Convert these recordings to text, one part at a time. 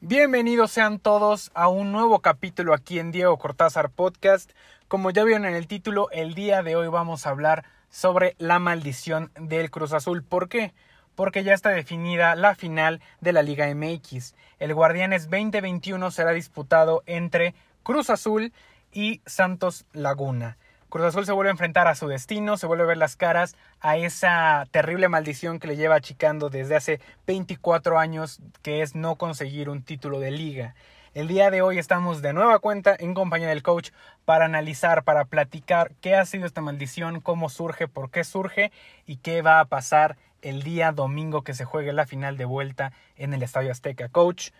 Bienvenidos sean todos a un nuevo capítulo aquí en Diego Cortázar Podcast. Como ya vieron en el título, el día de hoy vamos a hablar sobre la maldición del Cruz Azul. ¿Por qué? Porque ya está definida la final de la Liga MX. El Guardianes 2021 será disputado entre Cruz Azul y Santos Laguna. Cruz Azul se vuelve a enfrentar a su destino, se vuelve a ver las caras a esa terrible maldición que le lleva achicando desde hace 24 años, que es no conseguir un título de liga. El día de hoy estamos de nueva cuenta en compañía del coach para analizar, para platicar qué ha sido esta maldición, cómo surge, por qué surge y qué va a pasar el día domingo que se juegue la final de vuelta en el Estadio Azteca. Coach,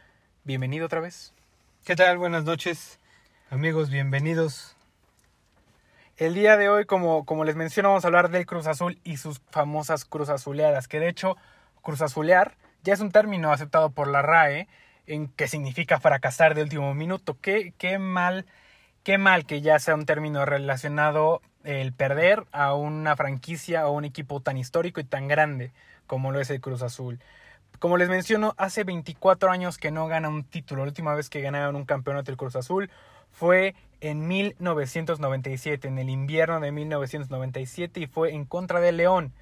bienvenido otra vez. ¿Qué tal? Buenas noches, amigos, bienvenidos. El día de hoy, como, como les menciono, vamos a hablar del Cruz Azul y sus famosas Cruz Azuleadas, que de hecho, Cruz Azulear ya es un término aceptado por la RAE, en que significa fracasar de último minuto. Qué, qué mal, qué mal que ya sea un término relacionado el perder a una franquicia o un equipo tan histórico y tan grande como lo es el Cruz Azul. Como les menciono, hace 24 años que no gana un título. La última vez que ganaron un campeonato del Cruz Azul fue en 1997, en el invierno de 1997, y fue en contra de León.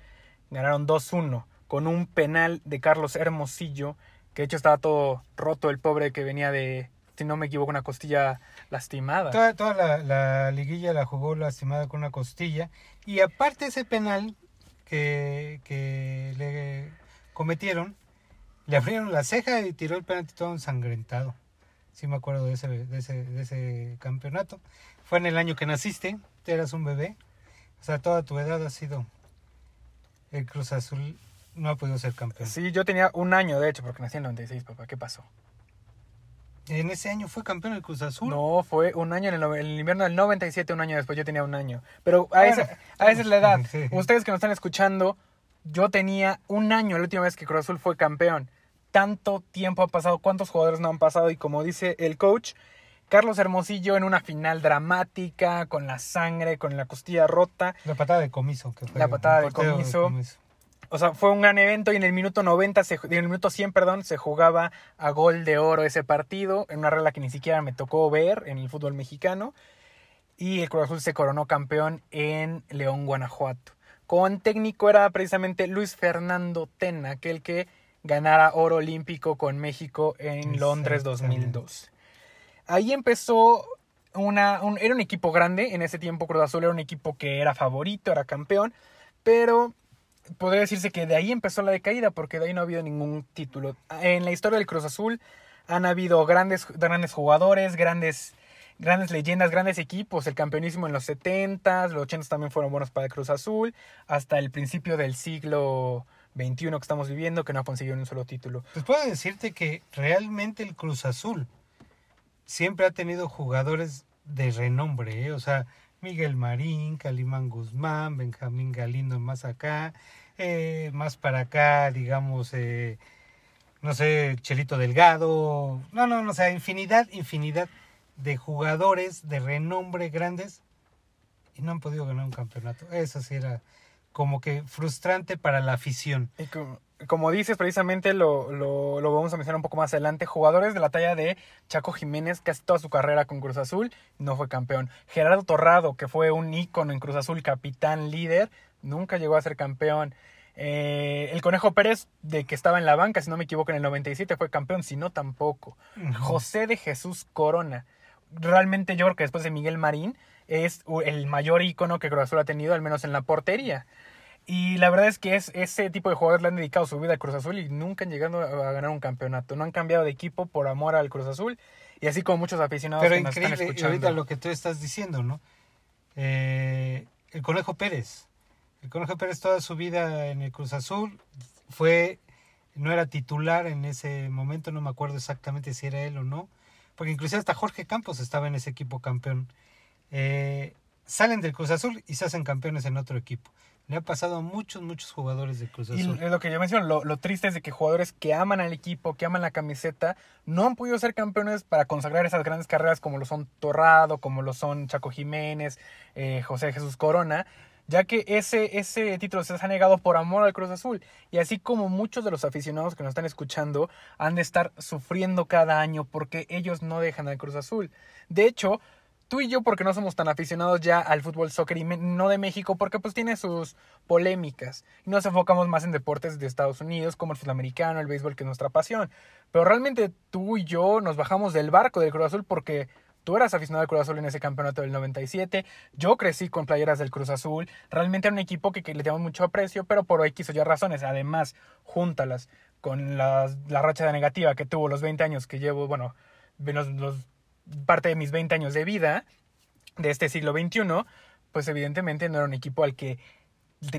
Ganaron 2-1 con un penal de Carlos Hermosillo, que de hecho estaba todo roto el pobre que venía de, si no me equivoco, una costilla lastimada. Toda, la, liguilla la jugó lastimada con una costilla. Y aparte ese penal que, que le cometieron, le abrieron la ceja y tiró el penalti todo ensangrentado. Sí me acuerdo de ese, de ese, de ese campeonato. Fue en el año que naciste, eras un bebé. O sea, toda tu edad ha sido el Cruz Azul. No ha podido ser campeón. Sí, yo tenía un año, de hecho, porque nací en el 96, papá. ¿Qué pasó? ¿En ese año fue campeón el Cruz Azul? No, fue un año en el, el, invierno del 97, un año después. Yo tenía un año. Pero a, bueno, esa, a esa es la edad. Sí. Ustedes que nos están escuchando, yo tenía un año la última vez que Cruz Azul fue campeón tanto tiempo ha pasado, cuántos jugadores no han pasado y como dice el coach, Carlos Hermosillo en una final dramática, con la sangre, con la costilla rota. La patada de comiso. Que fue la patada de comiso. de comiso. O sea, fue un gran evento y en el minuto 90, se, en el minuto 100, perdón, se jugaba a gol de oro ese partido, en una regla que ni siquiera me tocó ver en el fútbol mexicano. Y el Cruz Azul se coronó campeón en León, Guanajuato. Con técnico era precisamente Luis Fernando Tena, aquel que ganara oro olímpico con México en Londres 2002. Ahí empezó una, un, era un equipo grande, en ese tiempo Cruz Azul era un equipo que era favorito, era campeón, pero podría decirse que de ahí empezó la decaída porque de ahí no ha habido ningún título. En la historia del Cruz Azul han habido grandes, grandes jugadores, grandes, grandes leyendas, grandes equipos. El campeonismo en los 70, los 80 también fueron buenos para el Cruz Azul, hasta el principio del siglo 21 que estamos viviendo que no ha conseguido un solo título. Pues puedo decirte que realmente el Cruz Azul siempre ha tenido jugadores de renombre, ¿eh? o sea, Miguel Marín, Calimán Guzmán, Benjamín Galindo más acá, eh, más para acá, digamos, eh, no sé, Chelito Delgado, no, no, no, o sea, infinidad, infinidad de jugadores de renombre grandes y no han podido ganar un campeonato. Eso sí era como que frustrante para la afición. Y como, como dices, precisamente lo, lo, lo, vamos a mencionar un poco más adelante. Jugadores de la talla de Chaco Jiménez, casi toda su carrera con Cruz Azul, no fue campeón. Gerardo Torrado, que fue un ícono en Cruz Azul, capitán, líder, nunca llegó a ser campeón. Eh, el Conejo Pérez, de que estaba en la banca, si no me equivoco, en el 97 fue campeón, si no tampoco. José de Jesús Corona. Realmente yo creo que después de Miguel Marín es el mayor ícono que Cruz Azul ha tenido, al menos en la portería. Y la verdad es que es, ese tipo de jugadores le han dedicado su vida al Cruz Azul y nunca han llegado a ganar un campeonato. No han cambiado de equipo por amor al Cruz Azul. Y así como muchos aficionados Pero que nos increíble, están escuchando. ahorita lo que tú estás diciendo, ¿no? Eh, el Conejo Pérez. El Conejo Pérez toda su vida en el Cruz Azul fue, no era titular en ese momento, no me acuerdo exactamente si era él o no, porque inclusive hasta Jorge Campos estaba en ese equipo campeón. Eh, salen del Cruz Azul y se hacen campeones en otro equipo. Le ha pasado a muchos, muchos jugadores de Cruz Azul. Y lo que yo menciono, lo, lo, triste es de que jugadores que aman al equipo, que aman la camiseta, no han podido ser campeones para consagrar esas grandes carreras como lo son Torrado, como lo son Chaco Jiménez, eh, José Jesús Corona, ya que ese, ese título se ha negado por amor al Cruz Azul. Y así como muchos de los aficionados que nos están escuchando han de estar sufriendo cada año porque ellos no dejan al Cruz Azul. De hecho, tú y yo porque no somos tan aficionados ya al fútbol soccer y no de México porque pues tiene sus polémicas. Y nos enfocamos más en deportes de Estados Unidos como el fútbol americano, el béisbol que es nuestra pasión. Pero realmente tú y yo nos bajamos del barco del Cruz Azul porque tú eras aficionado al Cruz Azul en ese campeonato del 97, yo crecí con playeras del Cruz Azul, realmente era un equipo que, le teníamos mucho aprecio, pero por X o Y razones, además, júntalas con la, la racha de negativa que tuvo los 20 años que llevo, bueno, los, los parte de mis 20 años de vida de este siglo XXI, pues evidentemente no era un equipo al que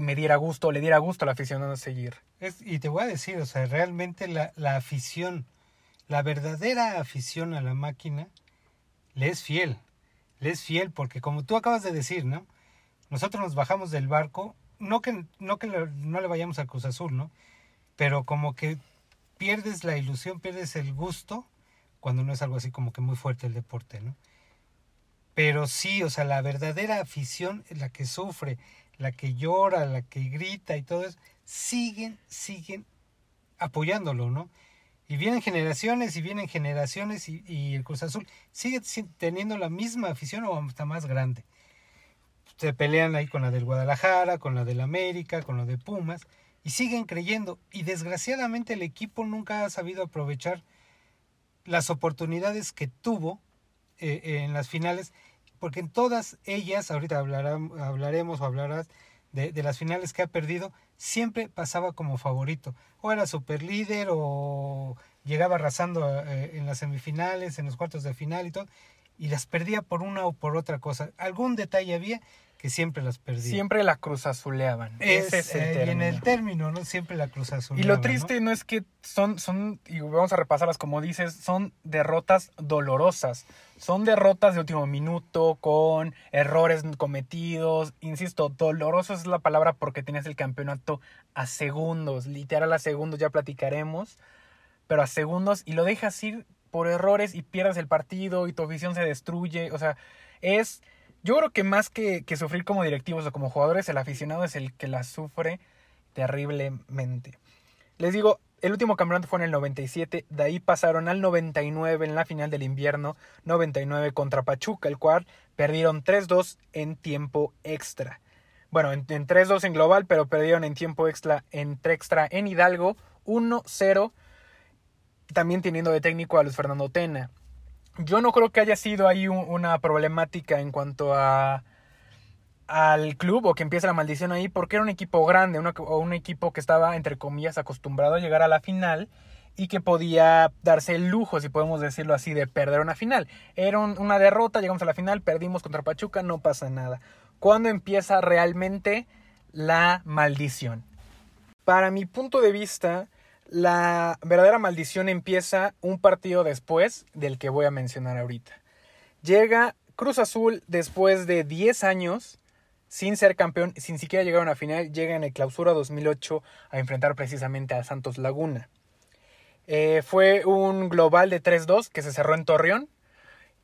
me diera gusto, le diera gusto a la afición a seguir. Y te voy a decir, o sea, realmente la, la afición, la verdadera afición a la máquina, le es fiel. Le es fiel porque como tú acabas de decir, ¿no? Nosotros nos bajamos del barco, no que, no, que no le vayamos a Cruz Azul, ¿no? Pero como que pierdes la ilusión, pierdes el gusto cuando no es algo así como que muy fuerte el deporte, ¿no? Pero sí, o sea, la verdadera afición, la que sufre, la que llora, la que grita y todo eso, siguen, siguen apoyándolo, ¿no? Y vienen generaciones y vienen generaciones y, el Cruz Azul sigue teniendo la misma afición o hasta más grande. Se pelean ahí con la del Guadalajara, con la del América, con la de Pumas y siguen creyendo. Y desgraciadamente el equipo nunca ha sabido aprovechar las oportunidades que tuvo eh, en las finales, porque en todas ellas, ahorita hablaremos o hablarás de, de, las finales que ha perdido, siempre pasaba como favorito. O era super líder o llegaba arrasando eh, en las semifinales, en los cuartos de final y todo, y las perdía por una o por otra cosa. Algún detalle había que siempre las perdía. Siempre la cruz azuleaban. Ese es el eh, en el término, ¿no? Siempre la cruz azuleaban. Y lo triste ¿no? es que son, son, y vamos a repasarlas como dices, son derrotas dolorosas. Son derrotas de último minuto, con errores cometidos. Insisto, doloroso es la palabra porque tenías el campeonato a segundos, literal a segundos, ya platicaremos. Pero a segundos y lo dejas ir por errores y pierdes el partido y tu visión se destruye. O sea, es yo creo que más que, sufrir como directivos o como jugadores, el aficionado es el que la sufre terriblemente. Les digo, el último campeonato fue en el 97, de ahí pasaron al 99 en la final del invierno, 99 contra Pachuca, el cual perdieron 3-2 en tiempo extra. Bueno, en, en 3-2 en global, pero perdieron en tiempo extra, en extra en Hidalgo, 1-0, también teniendo de técnico a Luis Fernando Tena yo no creo que haya sido ahí una problemática en cuanto a al club o que empiece la maldición ahí porque era un equipo grande, o un equipo que estaba entre comillas acostumbrado a llegar a la final y que podía darse el lujo, si podemos decirlo así, de perder una final. Era una derrota, llegamos a la final, perdimos contra Pachuca, no pasa nada. ¿Cuándo empieza realmente la maldición? Para mi punto de vista, la verdadera maldición empieza un partido después del que voy a mencionar ahorita. Llega Cruz Azul después de 10 años sin ser campeón, sin siquiera llegar a una final, llega en el clausura 2008 a enfrentar precisamente a Santos Laguna. Eh, fue un global de 3-2 que se cerró en Torreón.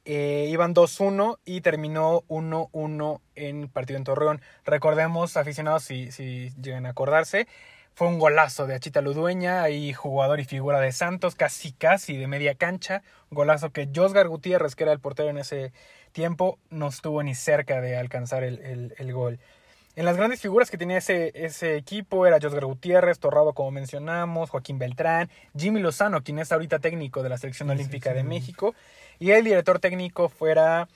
Eh, iban 2-1 y terminó 1-1 en partido en Torreón. Recordemos, aficionados, si, si llegan a acordarse, fue un golazo de Achita Ludueña, ahí jugador y figura de Santos, casi casi de media cancha. golazo que Josgar Gutiérrez, que era el portero en ese tiempo, no estuvo ni cerca de alcanzar el, el, gol. En las grandes figuras que tenía ese, ese equipo era Josgar Gutiérrez, Torrado como mencionamos, Joaquín Beltrán, Jimmy Lozano, quien es ahorita técnico de la Selección Olímpica de México, y el director técnico fuera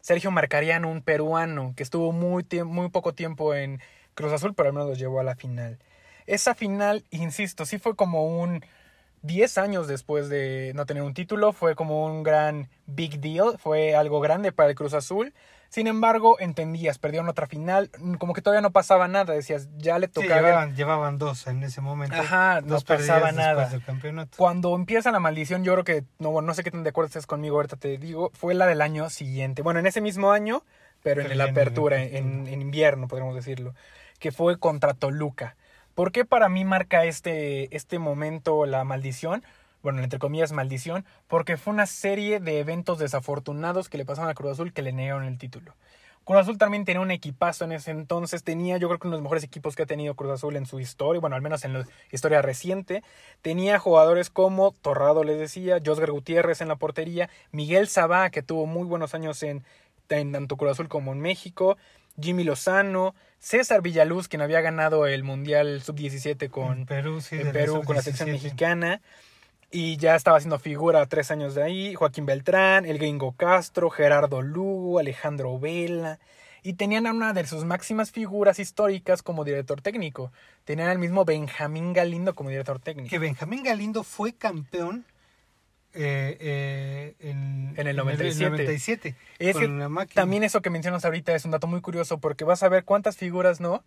Sergio Marcariano, un peruano que estuvo muy, muy poco tiempo en Cruz Azul, pero al menos lo llevó a la final. Esa final, insisto, sí fue como un 10 años después de no tener un título, fue como un gran big deal, fue algo grande para el Cruz Azul. Sin embargo, entendías, perdieron otra final, como que todavía no pasaba nada, decías, ya le tocaba. llevaban, dos en ese momento. Ajá, no pasaba nada. Cuando empieza la maldición, yo creo que, no, no sé qué tan de acuerdo estés conmigo, ahorita te digo, fue la del año siguiente. Bueno, en ese mismo año pero en Pero la en apertura. en, en invierno, podríamos decirlo, que fue contra Toluca. ¿Por qué para mí marca este, este momento la maldición? Bueno, entre comillas, maldición, porque fue una serie de eventos desafortunados que le pasaron a Cruz Azul que le negaron el título. Cruz Azul también tenía un equipazo en ese entonces, tenía yo creo que uno de los mejores equipos que ha tenido Cruz Azul en su historia, bueno, al menos en la historia reciente. Tenía jugadores como Torrado, les decía, Josgar Gutiérrez en la portería, Miguel Sabá, que tuvo muy buenos años en, en tanto Cruz Azul como en México, Jimmy Lozano, César Villaluz, quien había ganado el Mundial Sub-17 con, en Perú, sí, en de Perú con la selección sub-17. mexicana. Y ya estaba haciendo figura tres años de ahí. Joaquín Beltrán, el gringo Castro, Gerardo Lugo, Alejandro Vela. Y tenían a una de sus máximas figuras históricas como director técnico. Tenían al mismo Benjamín Galindo como director técnico. Que Benjamín Galindo fue campeón eh, eh, en, En el 97. 97, Es que con la máquina. También eso que mencionas ahorita es un dato muy curioso porque vas a ver cuántas figuras, ¿no?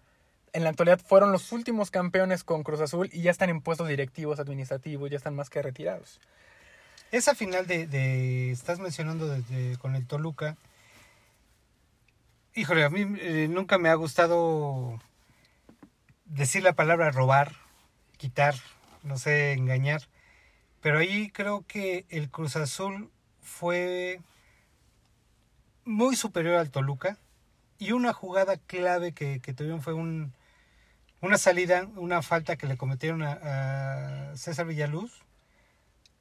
En la actualidad fueron los últimos campeones con Cruz Azul y ya están en puestos directivos, administrativos, ya están más que retirados. Esa final de, de- estás mencionando desde con el Toluca. Híjole, a mí eh, nunca me ha gustado decir la palabra robar, quitar, no sé, engañar. Pero ahí creo que el Cruz Azul fue muy superior al Toluca. Y una jugada clave que, que tuvieron fue un, una salida, una falta que le cometieron a, a César Villaluz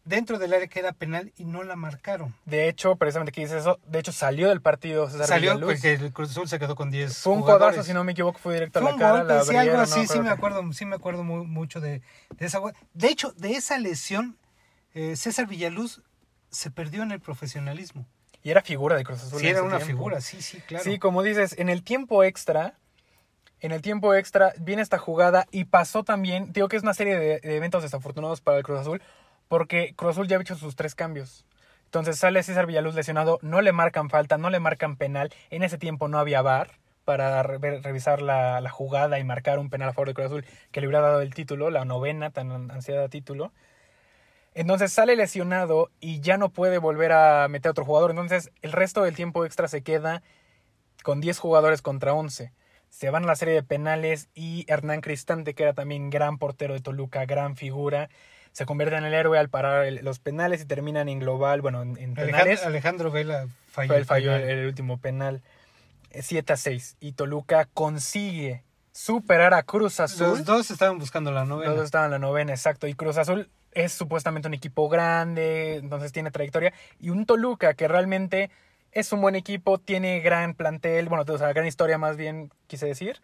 dentro del área que era penal y no la marcaron. De hecho, precisamente que dices eso, de hecho salió del partido César Salió Villaluz. porque el Cruz Azul se quedó con 10 Fue un jugadores. codazo, si no me equivoco, fue directo Fue a la cara. golpe, la sí, algo así, no sí me acuerdo, sí me acuerdo muy, mucho de, de esa. De hecho, de esa lesión, eh, César Villaluz se perdió en el profesionalismo. Y era figura de Cruz Azul. Sí, en era ese una tiempo. figura, sí, sí, claro. Sí, como dices, en el tiempo extra, en el tiempo extra viene esta jugada y pasó también, digo que es una serie de, de eventos desafortunados para el Cruz Azul, porque Cruz Azul ya había hecho sus tres cambios. Entonces sale César Villaluz lesionado, no le marcan falta, no le marcan penal. En ese tiempo no había VAR para re- revisar la, la jugada y marcar un penal a favor de Cruz Azul que le hubiera dado el título, la novena tan ansiada título. Entonces sale lesionado y ya no puede volver a meter a otro jugador. Entonces el resto del tiempo extra se queda con 10 jugadores contra 11. Se van a la serie de penales y Hernán Cristante, que era también gran portero de Toluca, gran figura, se convierte en el héroe al parar el- los penales y terminan en global, bueno, en, en penales. Alejandro, Alejandro Vela falló. Fue el penal. el, el último penal. eh, 7 a 6. Y Toluca consigue superar a Cruz Azul. Los dos estaban buscando la Los novena. dos estaban en la novena, exacto. Y Cruz Azul es supuestamente un equipo grande, entonces tiene trayectoria. Y un Toluca que realmente es un buen equipo, tiene gran plantel, bueno, o sea, gran historia más bien, quise decir.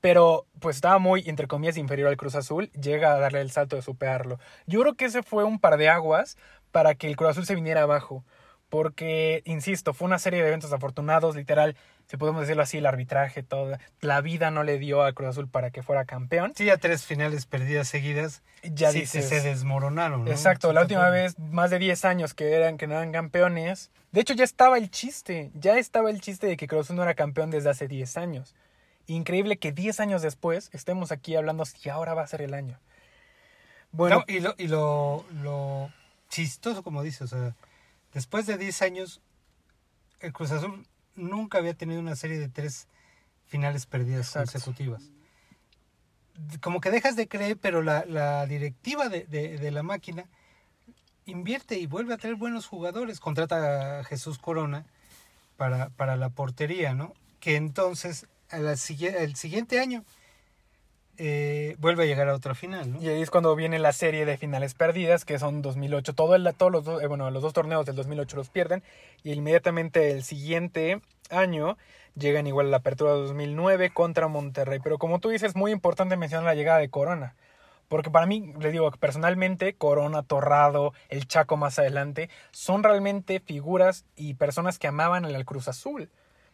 Pero pues estaba muy, entre comillas, inferior al Cruz Azul. Llega a darle el salto de superarlo. Yo creo que ese fue un par de aguas para que el Cruz Azul se viniera abajo. Porque, insisto, fue una serie de eventos afortunados, literal, si podemos decirlo así, el arbitraje, toda. La vida no le dio al Cruz Azul para que fuera campeón. Sí, ya tres finales perdidas seguidas. Ya sí, dices, se, se desmoronaron. ¿no? Exacto, Sí, la última vez, más de 10 años que eran, que no eran campeones. De hecho, ya estaba el chiste, ya estaba el chiste de que Cruz Azul no era campeón desde hace 10 años. Increíble que 10 años después estemos aquí hablando si ahora va a ser el año. Bueno, No, y lo, y lo, lo chistoso, como dices, o sea, después de 10 años, el Cruz Azul nunca había tenido una serie de tres finales perdidas Exacto. consecutivas. Como que dejas de creer, pero la, la directiva de, de- de la máquina invierte y vuelve a traer buenos jugadores. Contrata a Jesús Corona para, para la portería, ¿no? Que entonces, a la sigui- el siguiente año, eh, vuelve a llegar a otra final, ¿no? y ahí es cuando viene la serie de finales perdidas, que son 2008. Todo el, todos los, dos- eh, bueno, los dos torneos del 2008 los pierden. Y inmediatamente el siguiente año llegan igual a la apertura de 2009 contra Monterrey. Pero como tú dices, muy importante mencionar la llegada de Corona. Porque para mí, le digo, personalmente, Corona, Torrado, el Chaco más adelante, son realmente figuras y personas que amaban al Cruz Azul.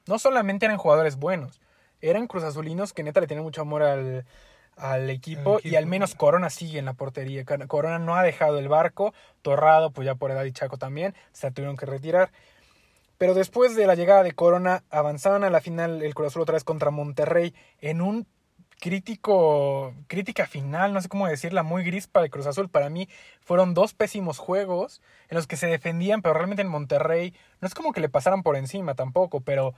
No solamente eran jugadores buenos, eran Cruz Azulinos que neta le tenían mucho amor al, al equipo, y al menos Corona sigue en la portería. Corona no ha dejado el barco, Torrado, pues ya por edad y Chaco también, se tuvieron que retirar. Pero después de la llegada de Corona, avanzaron a la final el Cruz Azul otra vez contra Monterrey en un crítico, crítica final, no sé cómo decirla, muy gris para el Cruz Azul. Para mí fueron dos pésimos juegos en los que se defendían, pero realmente en Monterrey no es como que le pasaran por encima tampoco, pero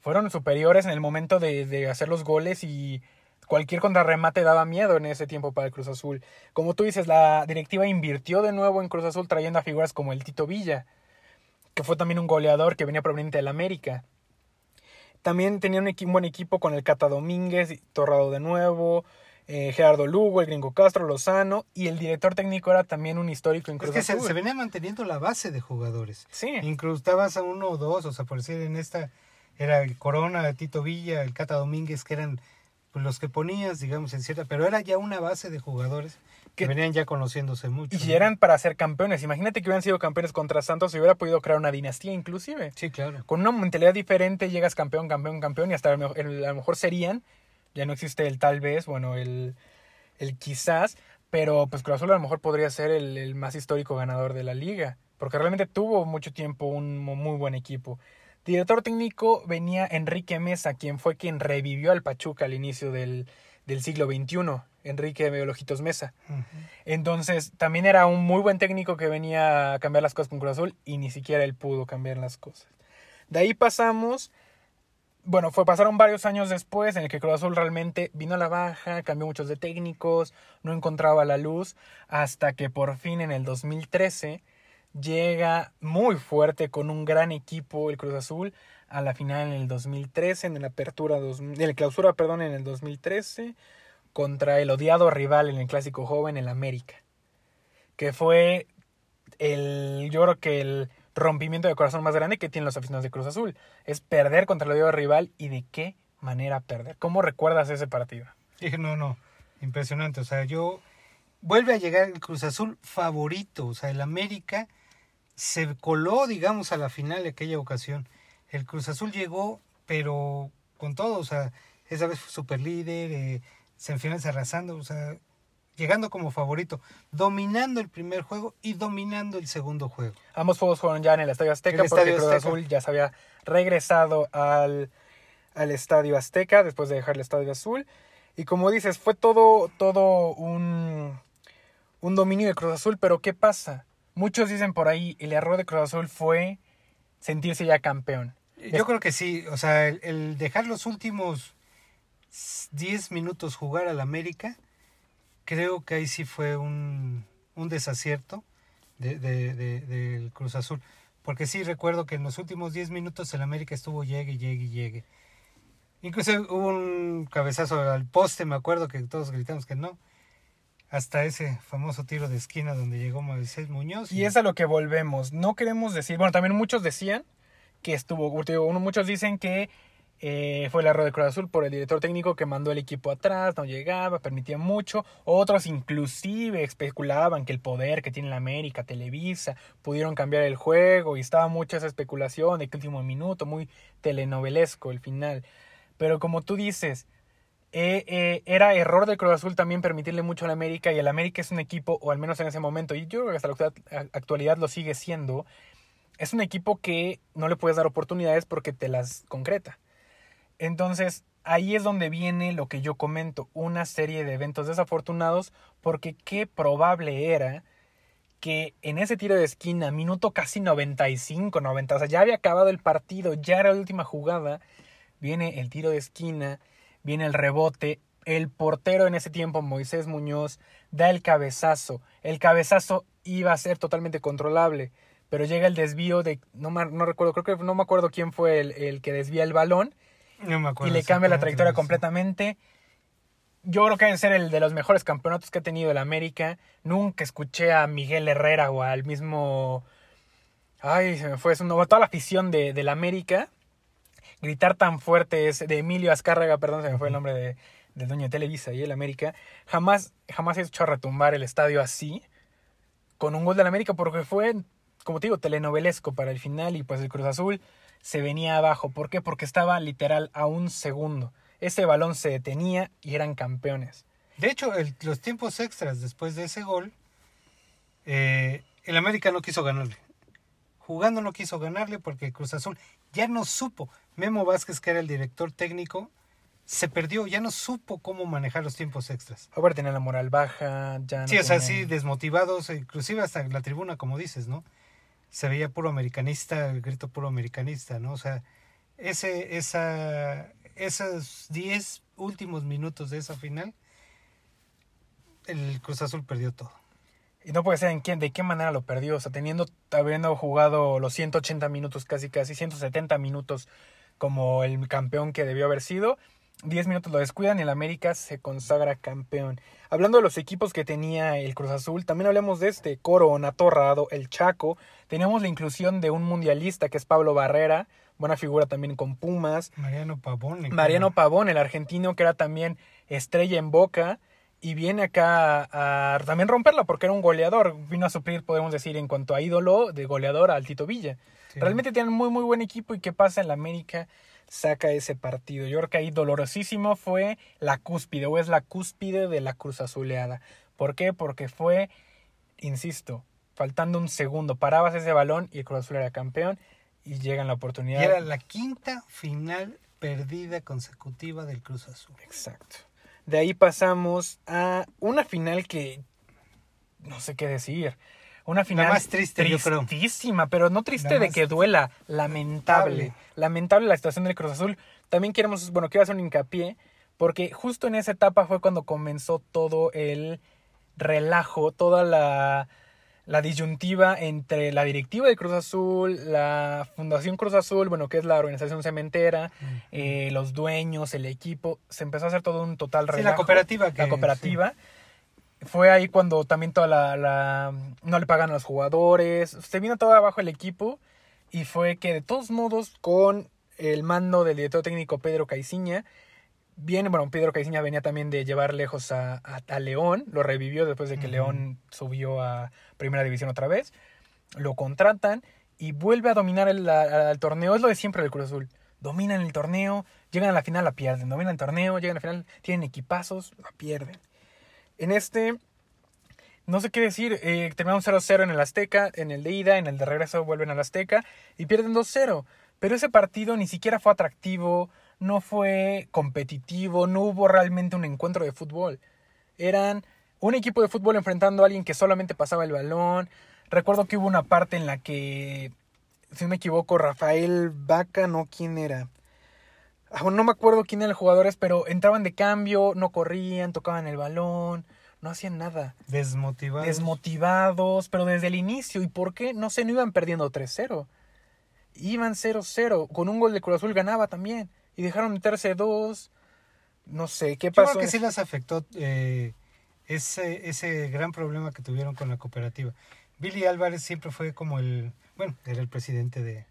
fueron superiores en el momento de, de hacer los goles y cualquier contrarremate daba miedo en ese tiempo para el Cruz Azul. Como tú dices, la directiva invirtió de nuevo en Cruz Azul trayendo a figuras como el Tito Villa, que fue también un goleador que venía proveniente del América. También tenía un, buen equipo con el Cata Domínguez, Torrado de nuevo, eh, Gerardo Lugo, el Gringo Castro, Lozano, y el director técnico era también un histórico en Cruz es que Azul. Se, se, venía manteniendo la base de jugadores. Sí. Incrustabas a uno o dos, o sea, por decir en esta era el Corona, el Tito Villa, el Cata Domínguez, que eran pues, los que ponías, digamos, en cierta, pero era ya una base de jugadores que, que venían ya conociéndose mucho. Y ¿no? eran para ser campeones. Imagínate que hubieran sido campeones contra Santos y hubiera podido crear una dinastía inclusive. Sí, claro. Con una mentalidad diferente llegas campeón, campeón, campeón y hasta a lo mejor serían, ya no existe el tal vez, bueno, el, el quizás, pero pues Cruz Azul a lo mejor podría ser el, el más histórico ganador de la liga, porque realmente tuvo mucho tiempo un muy buen equipo. Director técnico venía Enrique Mesa, quien fue quien revivió al Pachuca al inicio del, del siglo XXI, Enrique Meolojitos Mesa. Uh -huh. Entonces, también era un muy buen técnico que venía a cambiar las cosas con Cruz Azul y ni siquiera él pudo cambiar las cosas. De ahí pasamos, bueno, fue, pasaron varios años después en el que Cruz Azul realmente vino a la baja, cambió muchos de técnicos, no encontraba la luz, hasta que por fin en el 2013 llega muy fuerte con un gran equipo el Cruz Azul a la final en el 2013 en la apertura dos, en la clausura perdón en el 2013 contra el odiado rival en el clásico joven el América que fue el yo creo que el rompimiento de corazón más grande que tienen los aficionados de Cruz Azul es perder contra el odiado rival y de qué manera perder. Cómo recuerdas ese partido no no impresionante o sea yo vuelve a llegar el Cruz Azul favorito o sea el América se coló, digamos, a la final de aquella ocasión. El Cruz Azul llegó, pero con todo, o sea, esa vez fue super líder, eh, semifinales arrasando, o sea, llegando como favorito, dominando el primer juego y dominando el segundo juego. Ambos juegos fueron ya en el Estadio Azteca, el porque Estadio Cruz Azteca. Azul ya se había regresado al, al Estadio Azteca después de dejar el Estadio Azul. Y como dices, fue todo, todo un, un dominio de Cruz Azul, pero ¿qué pasa? Muchos dicen por ahí, el error de Cruz Azul fue sentirse ya campeón. Yo creo que sí, o sea, el, dejar los últimos 10 minutos jugar al América, creo que ahí sí fue un, un desacierto del de, de, de, Cruz Azul. Porque sí recuerdo que en los últimos 10 minutos el América estuvo llegue, llegue, llegue. Incluso hubo un cabezazo al poste, me acuerdo que todos gritamos que no hasta ese famoso tiro de esquina donde llegó Moisés Muñoz. Y, y es a lo que volvemos. No queremos decir, bueno, también muchos decían que estuvo, muchos dicen que eh, fue el error de Cruz Azul por el director técnico que mandó el equipo atrás, no llegaba, permitía mucho. Otros inclusive especulaban que el poder que tiene la América, Televisa, pudieron cambiar el juego y estaba mucha esa especulación de que último minuto, muy telenovelesco el final. Pero como tú dices, eh, eh, era error del Cruz Azul también permitirle mucho al América y el América es un equipo, o al menos en ese momento, y yo creo que hasta la actualidad lo sigue siendo, es un equipo que no le puedes dar oportunidades porque te las concreta. Entonces, ahí es donde viene lo que yo comento, una serie de eventos desafortunados, porque qué probable era que en ese tiro de esquina, minuto casi 95, 90, o sea, ya había acabado el partido, ya era la última jugada, viene el tiro de esquina, viene el rebote, el portero en ese tiempo, Moisés Muñoz, da el cabezazo. El cabezazo iba a ser totalmente controlable, pero llega el desvío de, no, no recuerdo, creo que no me acuerdo quién fue el, el que desvía el balón. No me acuerdo. Y le cambia la trayectoria completamente. Yo creo que debe ser el de los mejores campeonatos que ha tenido el América. Nunca escuché a Miguel Herrera o al mismo... Ay, se me fue. Es una, toda la afición de, del América gritar tan fuerte es de Emilio Azcárraga, perdón, se me fue el nombre de, del dueño de Televisa y el América, jamás, jamás he hecho retumbar el estadio así, con un gol del América, porque fue, como te digo, telenovelesco para el final y pues el Cruz Azul se venía abajo. ¿Por qué? Porque estaba literal a un segundo. Ese balón se detenía y eran campeones. De hecho, el, los tiempos extras después de ese gol, eh, el América no quiso ganarle. Jugando no quiso ganarle porque Cruz Azul ya no supo. Memo Vázquez, que era el director técnico, se perdió, ya no supo cómo manejar los tiempos extras. Ahora tenía la moral baja, ya no Sí, o sea, sí, desmotivados, inclusive hasta la tribuna, como dices, ¿no? Se veía puro americanista, el grito puro americanista, ¿no? O sea, ese, esa, esos 10 últimos minutos de esa final, el Cruz Azul perdió todo. Y no puede ser en quién, de qué manera lo perdió. O sea, teniendo, habiendo jugado los 180 minutos, casi casi 170 minutos como el campeón que debió haber sido. 10 minutos lo descuidan y el América se consagra campeón. Hablando de los equipos que tenía el Cruz Azul, también hablemos de este Corona, Torrado, el Chaco. Tenemos la inclusión de un mundialista que es Pablo Barrera, buena figura también con Pumas. Mariano Pavón. Mariano Pavón, el argentino que era también estrella en Boca y viene acá a, también romperla porque era un goleador. Vino a suplir, podemos decir, en cuanto a ídolo de goleador al Tito Villa. Realmente tienen muy, muy buen equipo y qué pasa en la América saca ese partido. Yo creo que ahí dolorosísimo fue la cúspide o es la cúspide de la Cruz Azuleada. ¿Por qué? Porque fue, insisto, faltando un segundo, parabas ese balón y el Cruz Azul era campeón y llega la oportunidad. Y era la quinta final perdida consecutiva del Cruz Azul. Exacto. De ahí pasamos a una final que no sé qué decir. Una final la más triste, tristísima, pero no triste de que duela, lamentable. Lamentable la situación del Cruz Azul. También queremos, bueno, quiero hacer un hincapié, porque justo en esa etapa fue cuando comenzó todo el relajo, toda la la disyuntiva entre la directiva de Cruz Azul, la Fundación Cruz Azul, bueno, que es la organización cementera, eh, los dueños, el equipo, se empezó a hacer todo un total relajo. Sí, la cooperativa. la cooperativa. Fue ahí cuando también toda la, la, no le pagan a los jugadores, se vino todo abajo el equipo y fue que de todos modos con el mando del director técnico Pedro Caiciña, Viene, bueno, Pedro Caiciña venía también de llevar lejos a, a, León, lo revivió después de que León subió a Primera División otra vez, lo contratan y vuelve a dominar el, torneo, es lo de siempre del Cruz Azul, dominan el torneo, llegan a la final, la pierden, dominan el torneo, llegan a la final, tienen equipazos, la pierden. En este, no sé qué decir, eh, terminaron 0-0 en el Azteca, en el de ida, en el de regreso vuelven al Azteca y pierden 2-0, pero ese partido ni siquiera fue atractivo, no fue competitivo, no hubo realmente un encuentro de fútbol. Eran un equipo de fútbol enfrentando a alguien que solamente pasaba el balón. Recuerdo que hubo una parte en la que, si no me equivoco, Rafael Vaca, no quién era. Ah, no me acuerdo quién eran los jugadores, pero entraban de cambio, no corrían, tocaban el balón, no hacían nada. Desmotivados. Desmotivados, pero desde el inicio. ¿Y por qué? No sé, no iban perdiendo 3-0. Iban 0-0. Con un gol de Cruz Azul ganaba también y dejaron meterse dos. No sé, ¿qué pasó? Yo creo que sí las afectó eh, ese, ese gran problema que tuvieron con la cooperativa. Billy Álvarez siempre fue como el, bueno, era el presidente de,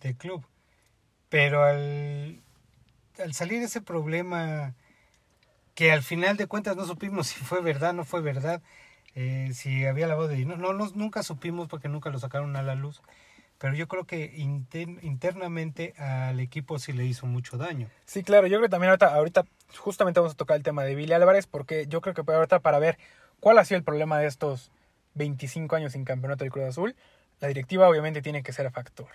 del club, pero al, al salir ese problema que al final de cuentas no supimos si fue verdad, no fue verdad, eh, si había lavado de dinero, no, no, nunca supimos porque nunca lo sacaron a la luz pero yo creo que internamente al equipo sí le hizo mucho daño. Sí, claro, yo creo que también ahorita, justamente vamos a tocar el tema de Billy Álvarez, porque yo creo que ahorita para ver cuál ha sido el problema de estos 25 años sin campeonato de Cruz Azul, la directiva obviamente tiene que ser factor.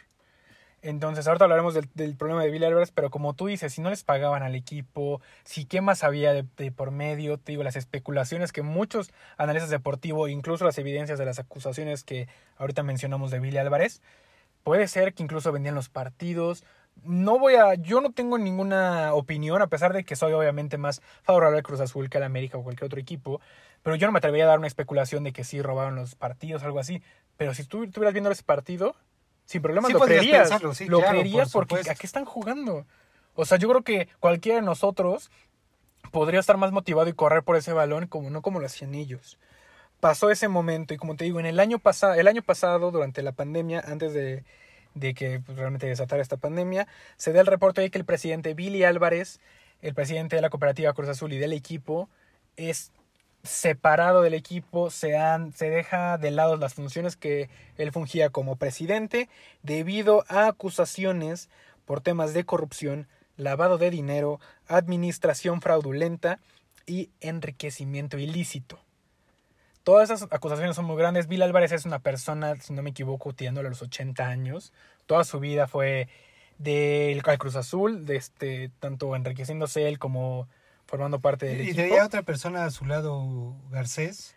Entonces, ahorita hablaremos del, problema de Billy Álvarez, pero como tú dices, si no les pagaban al equipo, si qué más había de, de, por medio, te digo, las especulaciones que muchos analistas deportivos, incluso las evidencias de las acusaciones que ahorita mencionamos de Billy Álvarez, Puede ser que incluso vendían los partidos. No voy a, yo no tengo ninguna opinión, a pesar de que soy obviamente más favorable al Cruz Azul que al América o cualquier otro equipo. Pero yo no me atrevería a dar una especulación de que sí robaron los partidos, algo así. Pero si tú estuvieras viendo ese partido, sin problemas lo creerías. lo creerías porque ¿a qué están jugando? O sea, yo creo que cualquiera de nosotros podría estar más motivado y correr por ese balón como no como lo hacían ellos pasó ese momento y como te digo, en el año pasado, el año pasado, durante la pandemia, antes de, que pues, realmente desatara esta pandemia, se da el reporte de que el presidente Billy Álvarez, el presidente de la cooperativa Cruz Azul y del equipo, es separado del equipo, se, han, se deja de lado las funciones que él fungía como presidente debido a acusaciones por temas de corrupción, lavado de dinero, administración fraudulenta y enriquecimiento ilícito. Todas esas acusaciones son muy grandes. Bill Álvarez es una persona, si no me equivoco, tirándole a los 80 años. Toda su vida fue del Cruz Azul, de este, tanto enriqueciéndose él como formando parte del equipo. Y tenía otra persona a su lado, Garcés,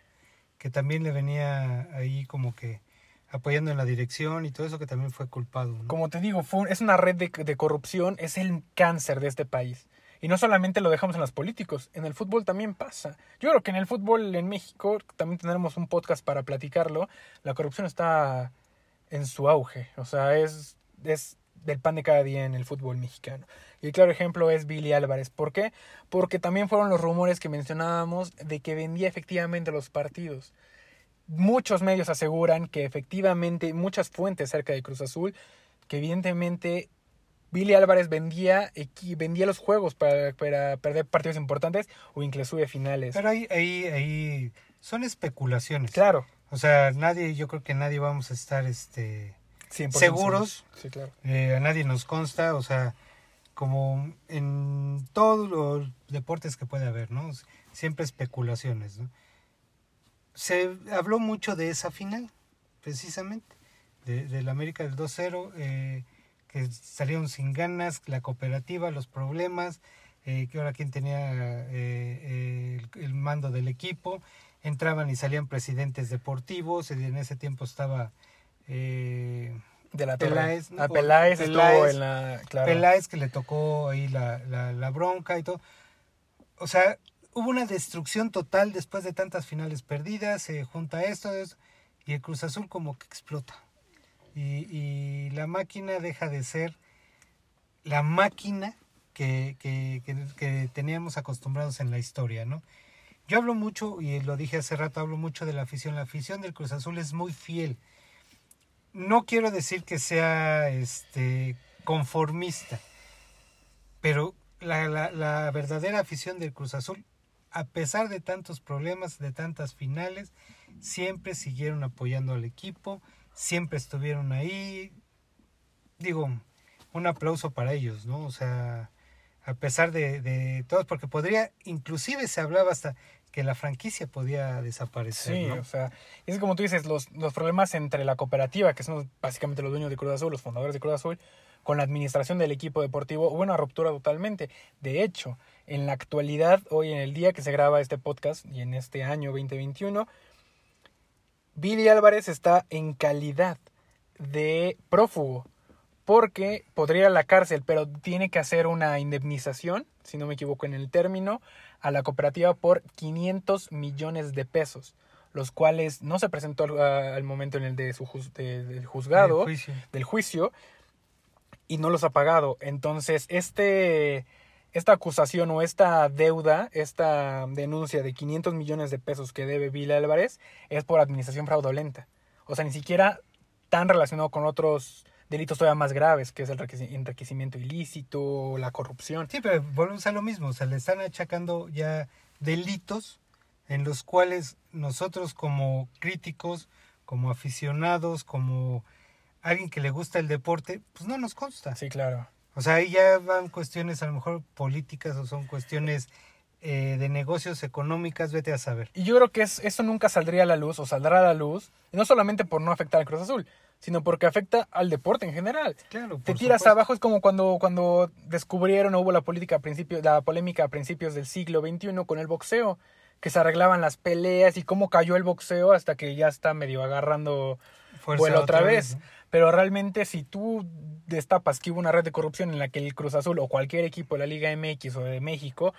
que también le venía ahí como que apoyando en la dirección y todo eso que también fue culpado. Como te digo, fue, es una red de, de corrupción, es el cáncer de este país. Y no solamente lo dejamos en los políticos, en el fútbol también pasa. Yo creo que en el fútbol en México, también tendremos un podcast para platicarlo, la corrupción está en su auge. O sea, es, es del pan de cada día en el fútbol mexicano. Y el claro ejemplo es Billy Álvarez. ¿Por qué? Porque también fueron los rumores que mencionábamos de que vendía efectivamente los partidos. Muchos medios aseguran que efectivamente, muchas fuentes cerca de Cruz Azul, que evidentemente Billy Álvarez vendía, vendía los juegos para, para perder partidos importantes o inclusive finales. Pero ahí, ahí, ahí son especulaciones. Claro. O sea, nadie, yo creo que nadie vamos a estar este seguros. Sí, claro. Eh, a nadie nos consta, o sea, como en todos los deportes que puede haber, ¿no? Siempre especulaciones, ¿no? Se habló mucho de esa final, precisamente, de, del América del 2-0, eh, que salieron sin ganas, la cooperativa, los problemas, eh, que ahora quién tenía eh, el, el, mando del equipo, entraban y salían presidentes deportivos, en ese tiempo estaba... Eh, de la Peláez, a Peláez, estuvo en la claro. Peláez que le tocó ahí la, la, la, bronca y todo. O sea hubo una destrucción total después de tantas finales perdidas se junta esto, esto y el Cruz Azul como que explota y, la máquina deja de ser la máquina que, que, que, teníamos acostumbrados en la historia no yo hablo mucho y lo dije hace rato hablo mucho de la afición. La afición del Cruz Azul es muy fiel. No quiero decir que sea este conformista, pero la, la, verdadera afición del Cruz Azul, a pesar de tantos problemas, de tantas finales, siempre siguieron apoyando al equipo, siempre estuvieron ahí. Digo, un aplauso para ellos, ¿no? O sea, a pesar de, de todos, porque podría, inclusive se hablaba hasta que la franquicia podía desaparecer. Sí, o sea, es como tú dices, los, los problemas entre la cooperativa, que son básicamente los dueños de Cruz Azul, los fundadores de Cruz Azul, con la administración del equipo deportivo, hubo una ruptura totalmente. De hecho, en la actualidad, hoy en el día que se graba este podcast y en este año 2021, Billy Álvarez está en calidad de prófugo porque podría ir a la cárcel, pero tiene que hacer una indemnización, si no me equivoco en el término, a la cooperativa por 500 millones de pesos, los cuales no se presentó al, momento en el de su del juzgado, del juicio, y no los ha pagado. Entonces, este, esta acusación o esta deuda, esta denuncia de 500 millones de pesos que debe Bill Álvarez es por administración fraudulenta. O sea, ni siquiera tan relacionado con otros delitos todavía más graves, que es el enriquecimiento ilícito, la corrupción. Sí, pero volvemos a lo mismo, o sea, le están achacando ya delitos en los cuales nosotros como críticos, como aficionados, como alguien que le gusta el deporte, pues no nos consta. Sí, claro. O sea, ahí ya van cuestiones a lo mejor políticas o son cuestiones eh, de negocios económicas, vete a saber. Y yo creo que es, eso nunca saldría a la luz o saldrá a la luz, no solamente por no afectar al Cruz Azul, sino porque afecta al deporte en general. Claro, Te tiras abajo, es como cuando, cuando descubrieron o hubo la, política a principios, la polémica a principios del siglo XXI con el boxeo, que se arreglaban las peleas y cómo cayó el boxeo hasta que ya está medio agarrando vuelo otra, vez. Pero realmente si tú destapas que hubo una red de corrupción en la que el Cruz Azul o cualquier equipo de la Liga MX o de México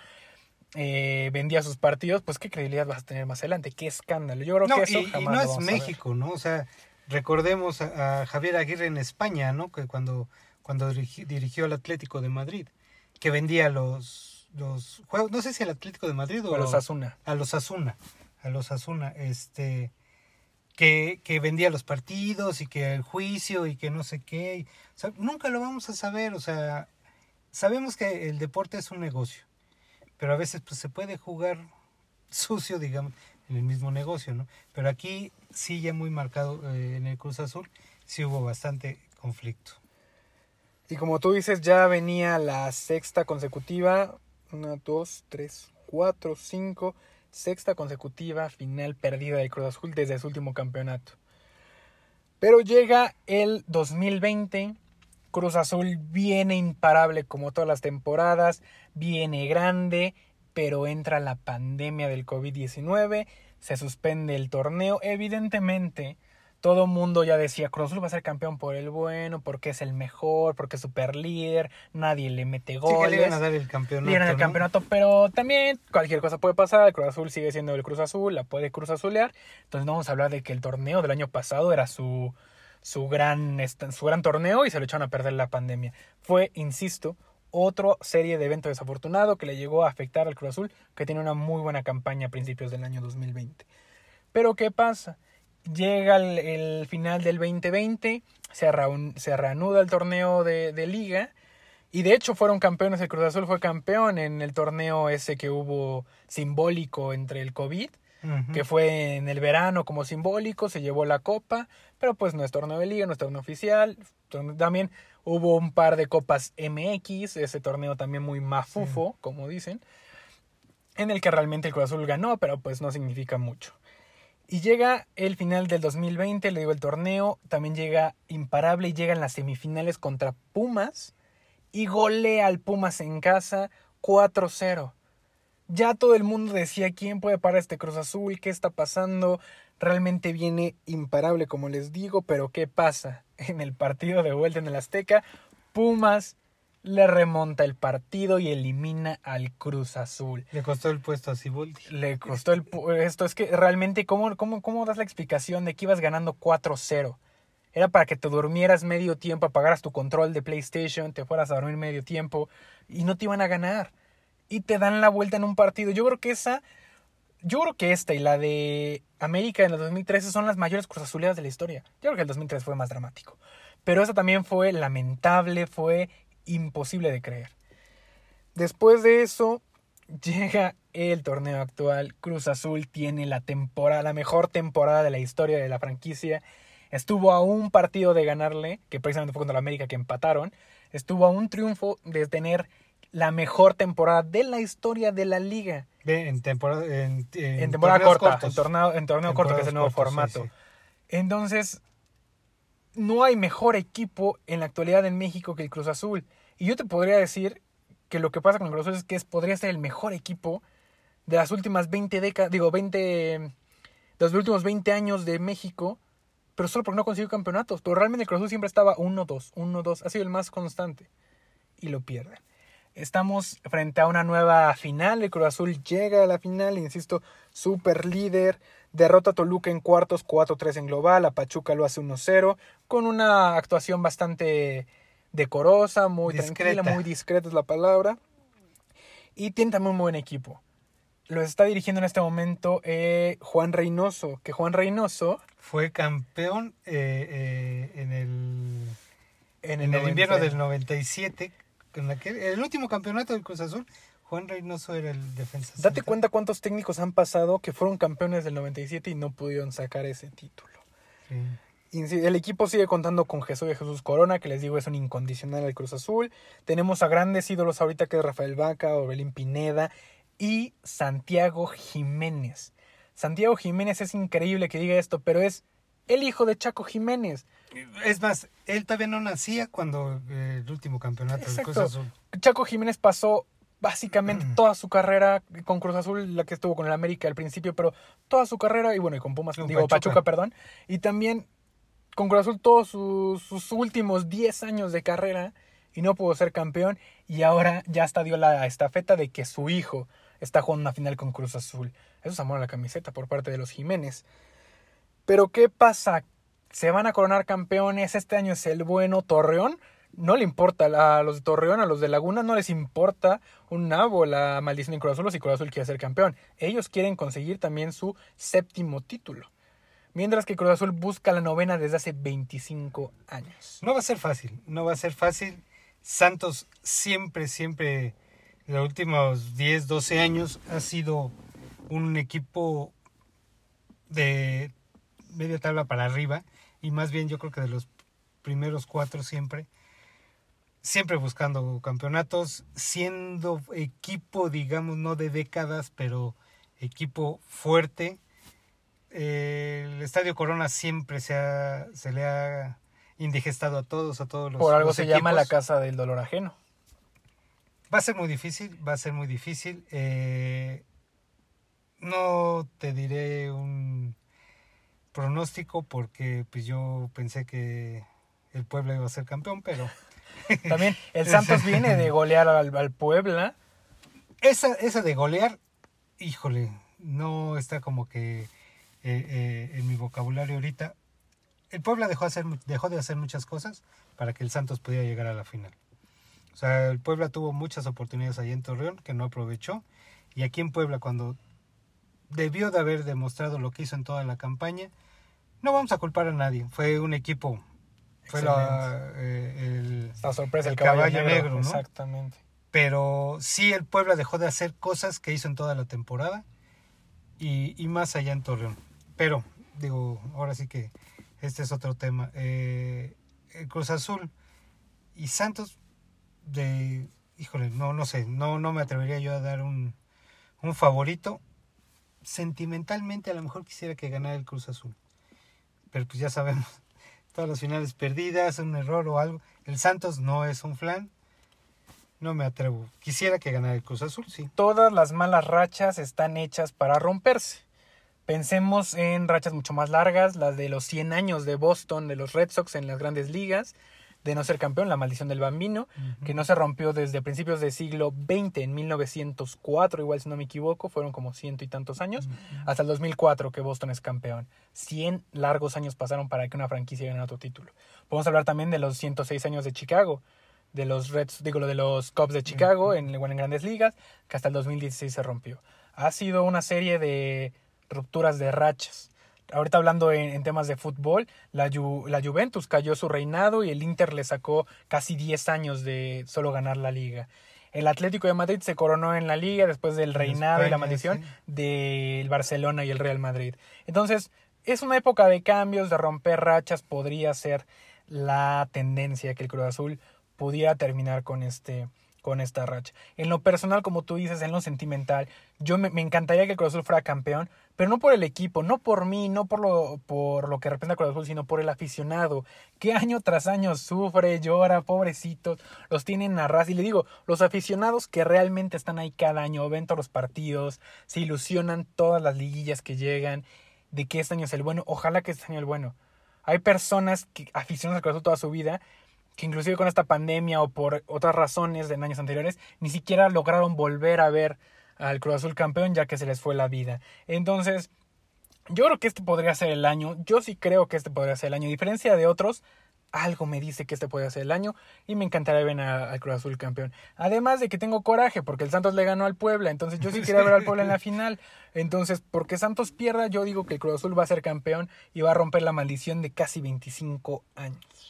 eh, vendía sus partidos, pues qué credibilidad vas a tener más adelante, qué escándalo. Yo creo que eso y, no es México, ¿no? O sea, recordemos a, Javier Aguirre en España, ¿no? Que cuando, cuando dirigió al Atlético de Madrid, que vendía los, los juegos, no sé si al Atlético de Madrid o a los Asuna. A los Asuna, a los Asuna, este, que, vendía los partidos y que el juicio y que no sé qué. Nunca lo vamos a saber, o sea, sabemos que el deporte es un negocio pero a veces pues se puede jugar sucio, digamos, en el mismo negocio, ¿no? Pero aquí sí ya muy marcado eh, en el Cruz Azul, sí hubo bastante conflicto. Y como tú dices, ya venía la sexta consecutiva, una, dos, tres, cuatro, cinco, sexta consecutiva final perdida del Cruz Azul desde su último campeonato. Pero llega el 2020 Cruz Azul viene imparable como todas las temporadas, viene grande, pero entra la pandemia del COVID-19, se suspende el torneo. Evidentemente, todo mundo ya decía, Cruz Azul va a ser campeón por el bueno, porque es el mejor, porque es super líder, nadie le mete goles. Sí, que le iban a dar el campeonato. Le iban el ¿no? campeonato, pero también cualquier cosa puede pasar. El Cruz Azul sigue siendo el Cruz Azul, la puede Cruz Azulear. Entonces no vamos a hablar de que el torneo del año pasado era su, su, gran, su gran torneo y se lo echaron a perder la pandemia. Fue, insisto, otra serie de eventos desafortunado que le llegó a afectar al Cruz Azul, que tiene una muy buena campaña a principios del año 2020. Pero ¿qué pasa? Llega el, el final del 2020, se, reun- se reanuda el torneo de, de liga y de hecho fueron campeones, el Cruz Azul fue campeón en el torneo ese que hubo simbólico entre el COVID, que fue en el verano como simbólico, se llevó la copa, pero pues no es torneo de liga, no es torneo oficial. También hubo un par de copas MX, ese torneo también muy mafufo, como dicen, en el que realmente el Cruz Azul ganó, pero pues no significa mucho. Y llega el final del 2020, le digo el torneo, también llega imparable y llega en las semifinales contra Pumas y golea al Pumas en casa 4-0. Ya todo el mundo decía quién puede parar este Cruz Azul, qué está pasando. Realmente viene imparable, como les digo, pero ¿qué pasa? En el partido de vuelta en el Azteca, Pumas le remonta el partido y elimina al Cruz Azul. Le costó el puesto a Siboldi. Le costó el pu- esto. Es que realmente, ¿cómo, cómo, cómo das la explicación de que ibas ganando 4-0? Era para que te durmieras medio tiempo, apagaras tu control de PlayStation, te fueras a dormir medio tiempo y no te iban a ganar. Y te dan la vuelta en un partido. Yo creo que esa, yo creo que esta y la de América en el 2013 son las mayores cruzazuleadas de la historia. Yo creo que el 2003 fue más dramático. Pero esa también fue lamentable, fue imposible de creer. Después de eso, llega el torneo actual. Cruz Azul tiene la temporada, la mejor temporada de la historia de la franquicia. Estuvo a un partido de ganarle, que precisamente fue contra la América que empataron. Estuvo a un triunfo de tener la mejor temporada de la historia de la liga. En temporada, en, en En temporada torneos corta, cortos. en torneo, en torneo corto, que es el nuevo formato. sí, sí. Entonces, no hay mejor equipo en la actualidad en México que el Cruz Azul. Y yo te podría decir que lo que pasa con el Cruz Azul es que es- podría ser el mejor equipo de las últimas 20 décadas, digo, 20, de los últimos 20 años de México, pero solo porque no consiguió campeonatos. Pero realmente el Cruz Azul siempre estaba 1-2, 1-2, ha sido el más constante. Y lo pierden. Estamos frente a una nueva final. El Cruz Azul llega a la final, insisto, super líder. Derrota a Toluca en cuartos, 4-3 en global. A Pachuca lo hace 1-0. Con una actuación bastante decorosa, muy Discreta. tranquila, muy discreta es la palabra. Y tiene también un buen equipo. Lo está dirigiendo en este momento eh, Juan Reynoso. Que Juan Reynoso, Fue campeón eh, eh, en el, en en el, invierno 90 del 97. con aquel- el último campeonato del Cruz Azul, Juan Reynoso era el defensa. Date central. cuenta cuántos técnicos han pasado que fueron campeones del 97 y no pudieron sacar ese título. Sí. El equipo sigue contando con Jesús de Jesús Corona, que les digo es un incondicional al Cruz Azul. Tenemos a grandes ídolos ahorita que es Rafael Vaca, Orbelín Pineda y Santiago Jiménez. Santiago Jiménez es increíble que diga esto, pero es el hijo de Chaco Jiménez. Es más, él todavía no nacía cuando eh, el último campeonato del Cruz. Azul. Chaco Jiménez pasó básicamente toda su carrera con Cruz Azul, la que estuvo con el América al principio, pero toda su carrera, y bueno, y con Pumas, Con digo, Pachuca. Pachuca. perdón, y también con Cruz Azul todos sus, sus últimos 10 años de carrera y no pudo ser campeón, y ahora ya hasta dio la estafeta de que su hijo está jugando una final con Cruz Azul. Eso es amor a la camiseta por parte de los Jiménez. Pero ¿qué pasa? Se van a coronar campeones, este año es el bueno Torreón. No le importa a los de Torreón, a los de Laguna, no les importa un nabo la maldición de Cruz Azul o si Cruz Azul quiere ser campeón. Ellos quieren conseguir también su séptimo título. Mientras que Cruz Azul busca la novena desde hace 25 años. No va a ser fácil, no va a ser fácil. Santos siempre, siempre, en los últimos 10, 12 años, ha sido un equipo de media tabla para arriba. Y más bien yo creo que de los primeros cuatro siempre. Siempre buscando campeonatos, siendo equipo, digamos, no de décadas, pero equipo fuerte. Eh, el Estadio Corona siempre se, ha, se le ha indigestado a todos, a todos los Por algo los se llama la casa del dolor ajeno. Va a ser muy difícil, va a ser muy difícil. Eh, no te diré un pronóstico porque pues yo pensé que el Puebla iba a ser campeón, pero... También el Santos viene de golear al, al Puebla. Esa, esa de golear, híjole, no está como que eh, eh, en mi vocabulario ahorita. El Puebla dejó, hacer, dejó de hacer muchas cosas para que el Santos pudiera llegar a la final. O sea, el Puebla tuvo muchas oportunidades ahí en Torreón que no aprovechó. Y aquí en Puebla, cuando debió de haber demostrado lo que hizo en toda la campaña, no vamos a culpar a nadie. Fue un equipo. Fue la, eh, el, sorpresa, el caballo, negro, ¿no? Exactamente. Pero sí, el Puebla dejó de hacer cosas que hizo en toda la temporada y, y más allá en Torreón. Pero, digo, ahora sí que este es otro tema. Eh, el Cruz Azul y Santos, de, híjole, no, no sé, no, no me atrevería yo a dar un, un favorito. Sentimentalmente a lo mejor quisiera que ganara el Cruz Azul. Pero pues ya sabemos, todas las finales perdidas, un error o algo. El Santos no es un flan. No me atrevo. Quisiera que ganara el Cruz Azul, sí. Todas las malas rachas están hechas para romperse. Pensemos en rachas mucho más largas, las de los 100 años de Boston, de los Red Sox en las grandes ligas, de no ser campeón, la maldición del bambino, que no se rompió desde principios del siglo XX, en 1904, igual si no me equivoco, fueron como ciento y tantos años, hasta el 2004 que Boston es campeón. 100 largos años pasaron para que una franquicia ganara otro título. Podemos hablar también de los 106 años de Chicago, de los Reds, digo, de los Cubs de Chicago en, en grandes ligas, que hasta el 2016 se rompió. Ha sido una serie de rupturas de rachas. Ahorita hablando en, temas de fútbol, la, la, Juventus cayó su reinado y el Inter le sacó casi 10 años de solo ganar la liga. El Atlético de Madrid se coronó en la liga después del reinado y la maldición del Barcelona y el Real Madrid. Entonces, es una época de cambios, de romper rachas, podría ser la tendencia que el Cruz Azul pudiera terminar con este con esta racha. En lo personal, como tú dices, en lo sentimental, yo me, encantaría que el Cruz Azul fuera campeón, pero no por el equipo, no por mí, no por lo, por lo que representa Cruz Azul, sino por el aficionado, que año tras año sufre, llora, pobrecitos, los tienen a ras. Y le digo, los aficionados que realmente están ahí cada año, ven todos los partidos, se ilusionan todas las liguillas que llegan, de que este año es el bueno, ojalá que este año es el bueno. Hay personas que aficionadas al Cruz Azul toda su vida que inclusive con esta pandemia o por otras razones en años anteriores, ni siquiera lograron volver a ver al Cruz Azul campeón ya que se les fue la vida. Entonces, yo creo que este podría ser el año, yo sí creo que este podría ser el año, a diferencia de otros, algo me dice que este podría ser el año y me encantaría ver al Cruz Azul campeón. Además de que tengo coraje porque el Santos le ganó al Puebla, entonces yo sí quería ver al Puebla en la final. Entonces, porque Santos pierda, yo digo que el Cruz Azul va a ser campeón y va a romper la maldición de casi 25 años.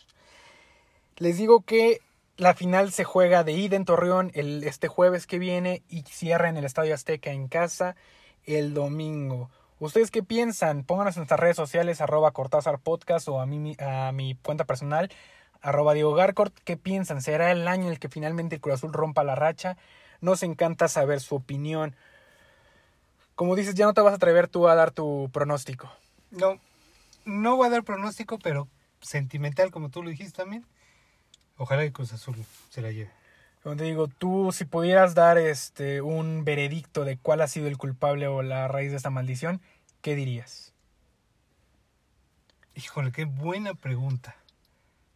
Les digo que la final se juega de ida en Torreón el, este jueves que viene y cierra en el Estadio Azteca en casa el domingo. ¿Ustedes qué piensan? Pónganos en nuestras redes sociales, arroba Cortázar Podcast o a, mí, a mi cuenta personal, arroba Diego Garcort. ¿Qué piensan? ¿Será el año en el que finalmente el Cruz Azul rompa la racha? Nos encanta saber su opinión. Como dices, ya no te vas a atrever tú a dar tu pronóstico. No, no voy a dar pronóstico, pero sentimental, como tú lo dijiste también. Ojalá el Cruz Azul se la lleve. Como te digo, tú si pudieras dar este un veredicto de cuál ha sido el culpable o la raíz de esta maldición, ¿qué dirías? Híjole, qué buena pregunta.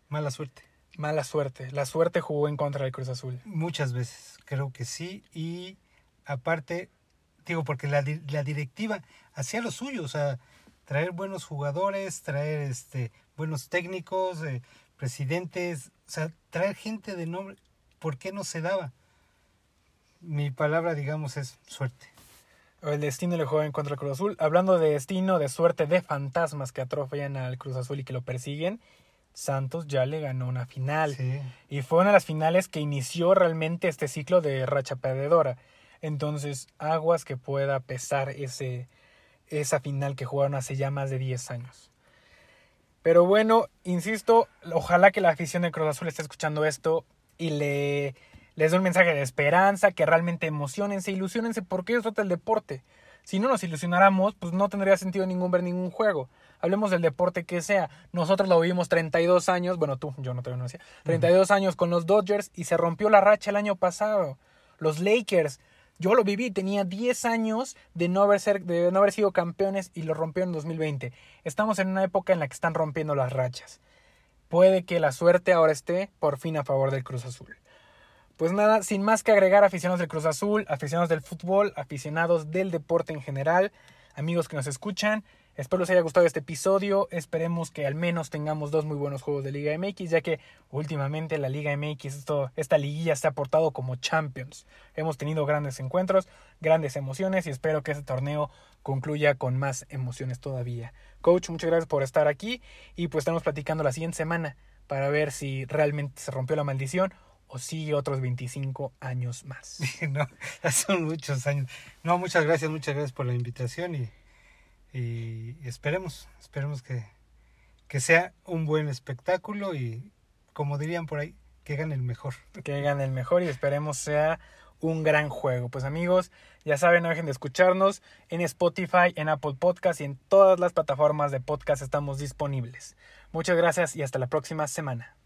Mala suerte. Mala suerte. La suerte jugó en contra del Cruz Azul. Muchas veces, creo que sí. Y aparte, digo, porque la, la directiva hacía lo suyo, o sea, traer buenos jugadores, traer este buenos técnicos, eh, presidentes, o sea, traer gente de nombre, ¿por qué no se daba? Mi palabra, digamos, es suerte. El destino le juega en contra del Cruz Azul. Hablando de destino, de suerte, de fantasmas que atrofean al Cruz Azul y que lo persiguen, Santos ya le ganó una final. Y fue una de las finales que inició realmente este ciclo de racha perdedora. Entonces, aguas que pueda pesar ese, esa final que jugaron hace ya más de 10 años. Pero bueno, insisto, ojalá que la afición de Cruz Azul esté escuchando esto y le les dé un mensaje de esperanza, que realmente emocionense, ilusionense, porque eso trata el deporte. Si no nos ilusionáramos, pues no tendría sentido ningún ver ningún juego. Hablemos del deporte que sea. Nosotros lo vivimos 32 años, bueno tú, yo no te lo conocía, 32 años con los Dodgers y se rompió la racha el año pasado. Los Lakers Yo lo viví, tenía 10 años de no, haber sido campeones y lo rompió en 2020. Estamos en una época en la que están rompiendo las rachas. Puede que la suerte ahora esté por fin a favor del Cruz Azul. Pues nada, sin más que agregar aficionados del Cruz Azul, aficionados del fútbol, aficionados del deporte en general, amigos que nos escuchan, Espero les haya gustado este episodio. Esperemos que al menos tengamos dos muy buenos juegos de Liga MX, ya que últimamente la Liga MX, esto, esta liguilla se ha portado como Champions. Hemos tenido grandes encuentros, grandes emociones y espero que este torneo concluya con más emociones todavía. Coach, muchas gracias por estar aquí y pues estamos platicando la siguiente semana para ver si realmente se rompió la maldición o sigue otros 25 años más. no, son muchos años. No, muchas gracias, muchas gracias por la invitación y y esperemos, esperemos que, que sea un buen espectáculo y como dirían por ahí, que gane el mejor. Que gane el mejor y esperemos sea un gran juego. Pues amigos, ya saben, no dejen de escucharnos en Spotify, en Apple Podcast y en todas las plataformas de podcast estamos disponibles. Muchas gracias y hasta la próxima semana.